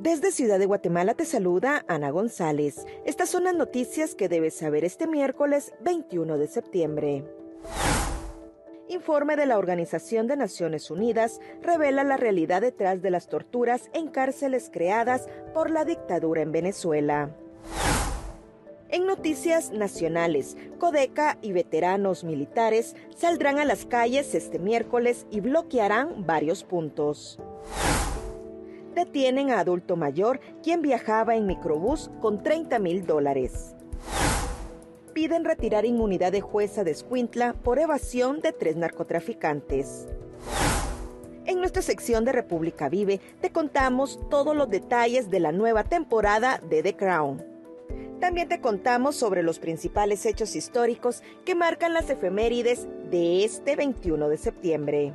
Desde Ciudad de Guatemala te saluda Ana González. Estas son las noticias que debes saber este miércoles 21 de septiembre. Informe de la Organización de Naciones Unidas revela la realidad detrás de las torturas en cárceles creadas por la dictadura en Venezuela. En noticias nacionales, Codeca y veteranos militares saldrán a las calles este miércoles y bloquearán varios puntos detienen a adulto mayor quien viajaba en microbús con 30 mil dólares. Piden retirar inmunidad de jueza de Escuintla por evasión de tres narcotraficantes. En nuestra sección de República Vive te contamos todos los detalles de la nueva temporada de The Crown. También te contamos sobre los principales hechos históricos que marcan las efemérides de este 21 de septiembre.